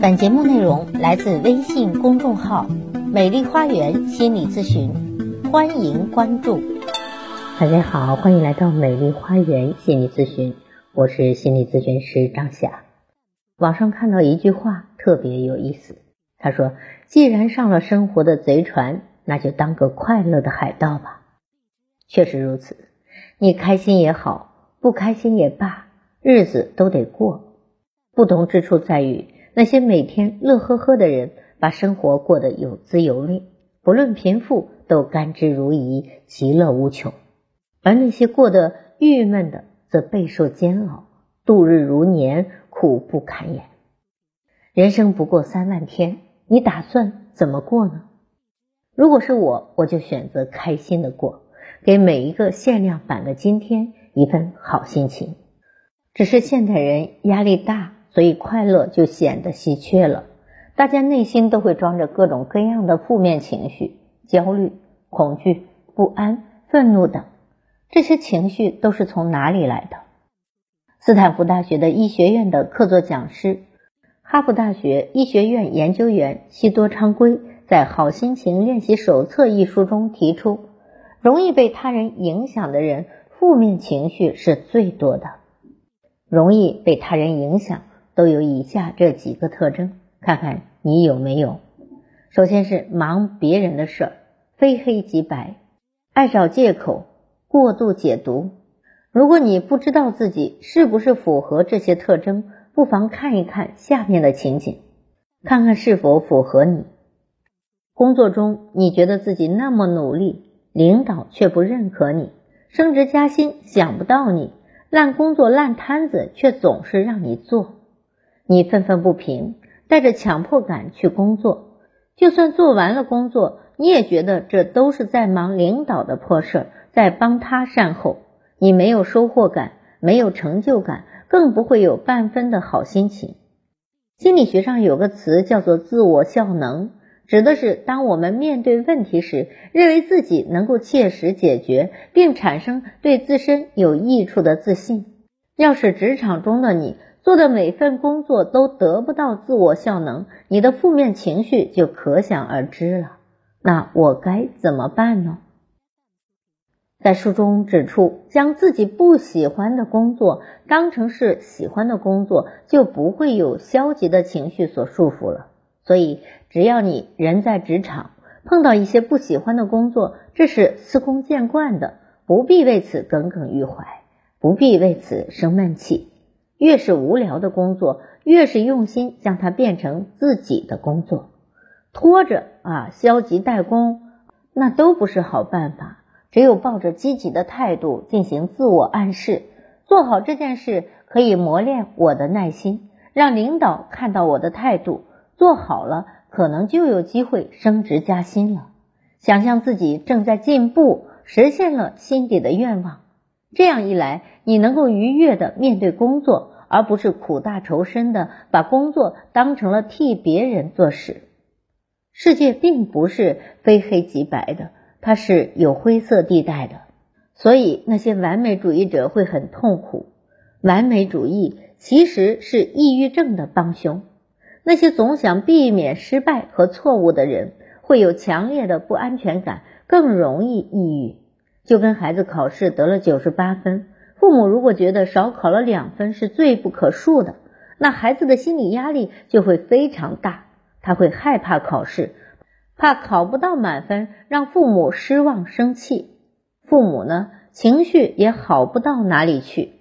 本节目内容来自微信公众号“美丽花园心理咨询”，欢迎关注。大家好，欢迎来到美丽花园心理咨询，我是心理咨询师张霞。网上看到一句话特别有意思，他说：“既然上了生活的贼船，那就当个快乐的海盗吧。”确实如此，你开心也好，不开心也罢，日子都得过。不同之处在于。那些每天乐呵呵的人，把生活过得有滋有味，不论贫富都甘之如饴，其乐无穷；而那些过得郁闷的，则备受煎熬，度日如年，苦不堪言。人生不过三万天，你打算怎么过呢？如果是我，我就选择开心的过，给每一个限量版的今天一份好心情。只是现代人压力大。所以快乐就显得稀缺了，大家内心都会装着各种各样的负面情绪，焦虑、恐惧、不安、愤怒等，这些情绪都是从哪里来的？斯坦福大学的医学院的客座讲师、哈佛大学医学院研究员西多昌圭在《好心情练习手册》一书中提出，容易被他人影响的人，负面情绪是最多的，容易被他人影响。都有以下这几个特征，看看你有没有。首先是忙别人的事，非黑即白，爱找借口，过度解读。如果你不知道自己是不是符合这些特征，不妨看一看下面的情景，看看是否符合你。工作中你觉得自己那么努力，领导却不认可你，升职加薪想不到你，烂工作烂摊子却总是让你做。你愤愤不平，带着强迫感去工作，就算做完了工作，你也觉得这都是在忙领导的破事儿，在帮他善后。你没有收获感，没有成就感，更不会有半分的好心情。心理学上有个词叫做自我效能，指的是当我们面对问题时，认为自己能够切实解决，并产生对自身有益处的自信。要是职场中的你。做的每份工作都得不到自我效能，你的负面情绪就可想而知了。那我该怎么办呢？在书中指出，将自己不喜欢的工作当成是喜欢的工作，就不会有消极的情绪所束缚了。所以，只要你人在职场，碰到一些不喜欢的工作，这是司空见惯的，不必为此耿耿于怀，不必为此生闷气。越是无聊的工作，越是用心将它变成自己的工作，拖着啊，消极怠工，那都不是好办法。只有抱着积极的态度进行自我暗示，做好这件事可以磨练我的耐心，让领导看到我的态度，做好了，可能就有机会升职加薪了。想象自己正在进步，实现了心底的愿望。这样一来，你能够愉悦的面对工作，而不是苦大仇深的把工作当成了替别人做事。世界并不是非黑即白的，它是有灰色地带的。所以那些完美主义者会很痛苦。完美主义其实是抑郁症的帮凶。那些总想避免失败和错误的人，会有强烈的不安全感，更容易抑郁。就跟孩子考试得了九十八分，父母如果觉得少考了两分是罪不可恕的，那孩子的心理压力就会非常大，他会害怕考试，怕考不到满分让父母失望生气，父母呢情绪也好不到哪里去。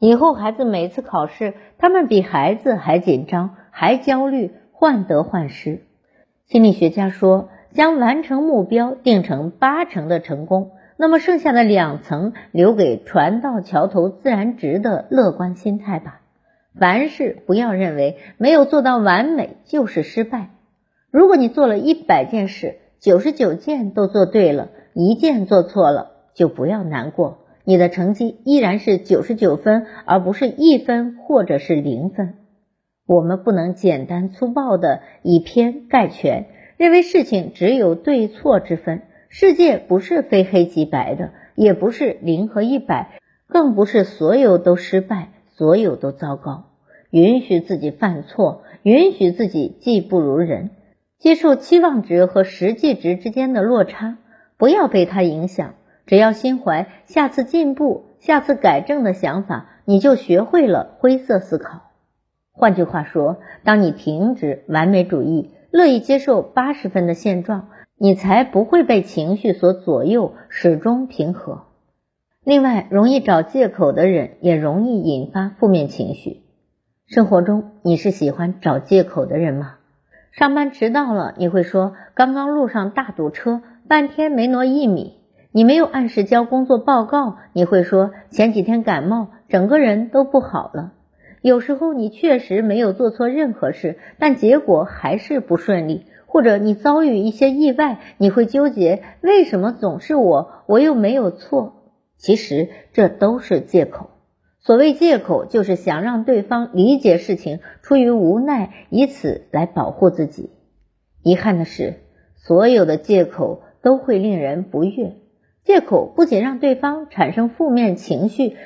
以后孩子每次考试，他们比孩子还紧张，还焦虑，患得患失。心理学家说，将完成目标定成八成的成功。那么剩下的两层留给船到桥头自然直的乐观心态吧。凡事不要认为没有做到完美就是失败。如果你做了一百件事，九十九件都做对了，一件做错了，就不要难过，你的成绩依然是九十九分，而不是一分或者是零分。我们不能简单粗暴的以偏概全，认为事情只有对错之分。世界不是非黑即白的，也不是零和一百，更不是所有都失败，所有都糟糕。允许自己犯错，允许自己技不如人，接受期望值和实际值之间的落差，不要被它影响。只要心怀下次进步、下次改正的想法，你就学会了灰色思考。换句话说，当你停止完美主义，乐意接受八十分的现状，你才不会被情绪所左右，始终平和。另外，容易找借口的人也容易引发负面情绪。生活中，你是喜欢找借口的人吗？上班迟到了，你会说刚刚路上大堵车，半天没挪一米。你没有按时交工作报告，你会说前几天感冒，整个人都不好了。有时候你确实没有做错任何事，但结果还是不顺利，或者你遭遇一些意外，你会纠结为什么总是我，我又没有错。其实这都是借口。所谓借口，就是想让对方理解事情，出于无奈，以此来保护自己。遗憾的是，所有的借口都会令人不悦。借口不仅让对方产生负面情绪，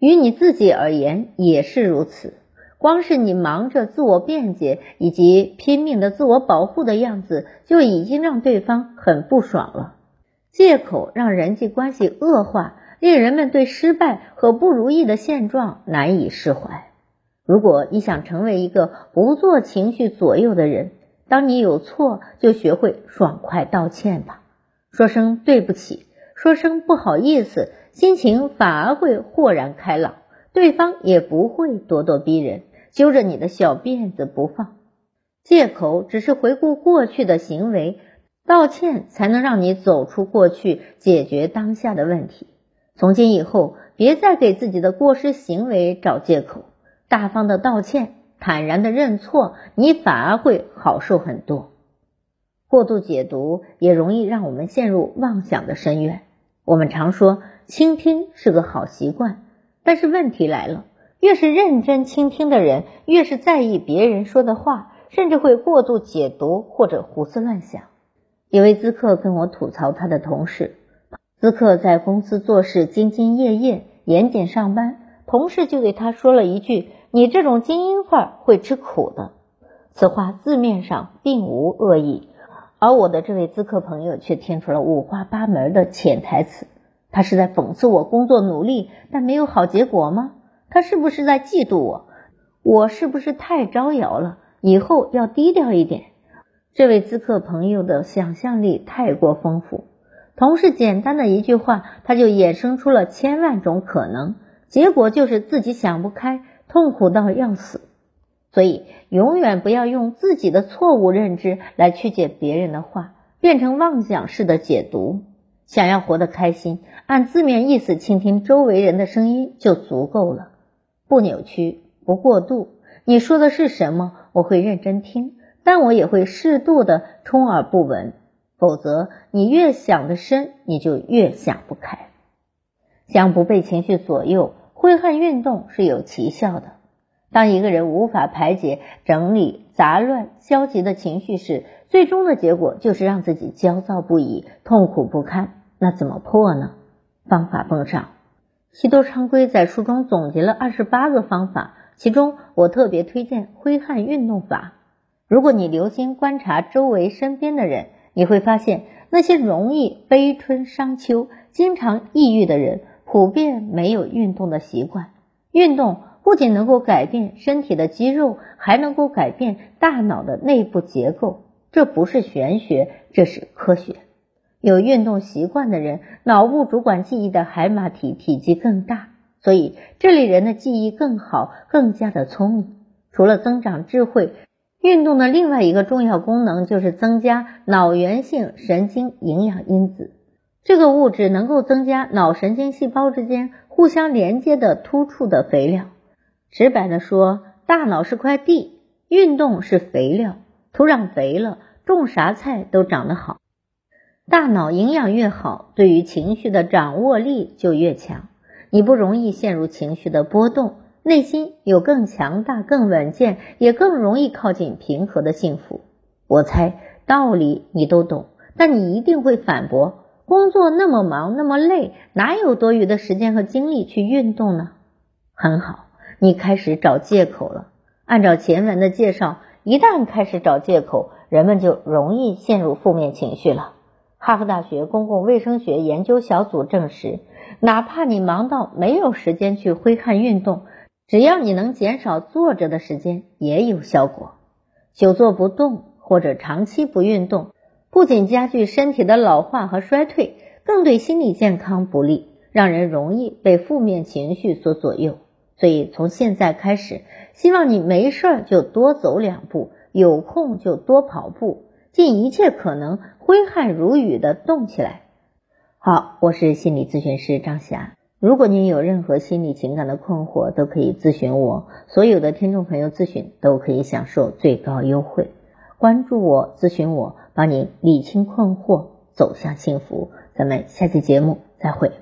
于你自己而言也是如此。光是你忙着自我辩解以及拼命的自我保护的样子，就已经让对方很不爽了。借口让人际关系恶化，令人们对失败和不如意的现状难以释怀。如果你想成为一个不做情绪左右的人，当你有错，就学会爽快道歉吧，说声对不起。说声不好意思，心情反而会豁然开朗，对方也不会咄咄逼人，揪着你的小辫子不放。借口只是回顾过去的行为，道歉才能让你走出过去，解决当下的问题。从今以后，别再给自己的过失行为找借口，大方的道歉，坦然的认错，你反而会好受很多。过度解读也容易让我们陷入妄想的深渊。我们常说倾听是个好习惯，但是问题来了，越是认真倾听的人，越是在意别人说的话，甚至会过度解读或者胡思乱想。一位咨客跟我吐槽他的同事，咨客在公司做事兢兢业业、严谨上班，同事就对他说了一句：“你这种精英范儿会吃苦的。”此话字面上并无恶意。而我的这位咨客朋友却听出了五花八门的潜台词，他是在讽刺我工作努力但没有好结果吗？他是不是在嫉妒我？我是不是太招摇了？以后要低调一点。这位咨客朋友的想象力太过丰富，同事简单的一句话，他就衍生出了千万种可能，结果就是自己想不开，痛苦到要死。所以，永远不要用自己的错误认知来曲解别人的话，变成妄想式的解读。想要活得开心，按字面意思倾听周围人的声音就足够了，不扭曲，不过度。你说的是什么？我会认真听，但我也会适度的充耳不闻。否则，你越想得深，你就越想不开。想不被情绪左右，挥汗运动是有奇效的。当一个人无法排解、整理杂乱、消极的情绪时，最终的结果就是让自己焦躁不已、痛苦不堪。那怎么破呢？方法奉上。西多昌圭在书中总结了二十八个方法，其中我特别推荐挥汗运动法。如果你留心观察周围身边的人，你会发现那些容易悲春伤秋、经常抑郁的人，普遍没有运动的习惯。运动。不仅能够改变身体的肌肉，还能够改变大脑的内部结构。这不是玄学，这是科学。有运动习惯的人，脑部主管记忆的海马体体积更大，所以这类人的记忆更好，更加的聪明。除了增长智慧，运动的另外一个重要功能就是增加脑源性神经营养因子。这个物质能够增加脑神经细胞之间互相连接的突触的肥料。直白的说，大脑是块地，运动是肥料，土壤肥了，种啥菜都长得好。大脑营养越好，对于情绪的掌握力就越强，你不容易陷入情绪的波动，内心有更强大、更稳健，也更容易靠近平和的幸福。我猜道理你都懂，但你一定会反驳：工作那么忙，那么累，哪有多余的时间和精力去运动呢？很好。你开始找借口了。按照前文的介绍，一旦开始找借口，人们就容易陷入负面情绪了。哈佛大学公共卫生学研究小组证实，哪怕你忙到没有时间去挥汗运动，只要你能减少坐着的时间，也有效果。久坐不动或者长期不运动，不仅加剧身体的老化和衰退，更对心理健康不利，让人容易被负面情绪所左右。所以从现在开始，希望你没事儿就多走两步，有空就多跑步。尽一切可能，挥汗如雨的动起来。好，我是心理咨询师张霞。如果您有任何心理情感的困惑，都可以咨询我。所有的听众朋友咨询都可以享受最高优惠。关注我，咨询我，帮您理清困惑，走向幸福。咱们下期节目再会。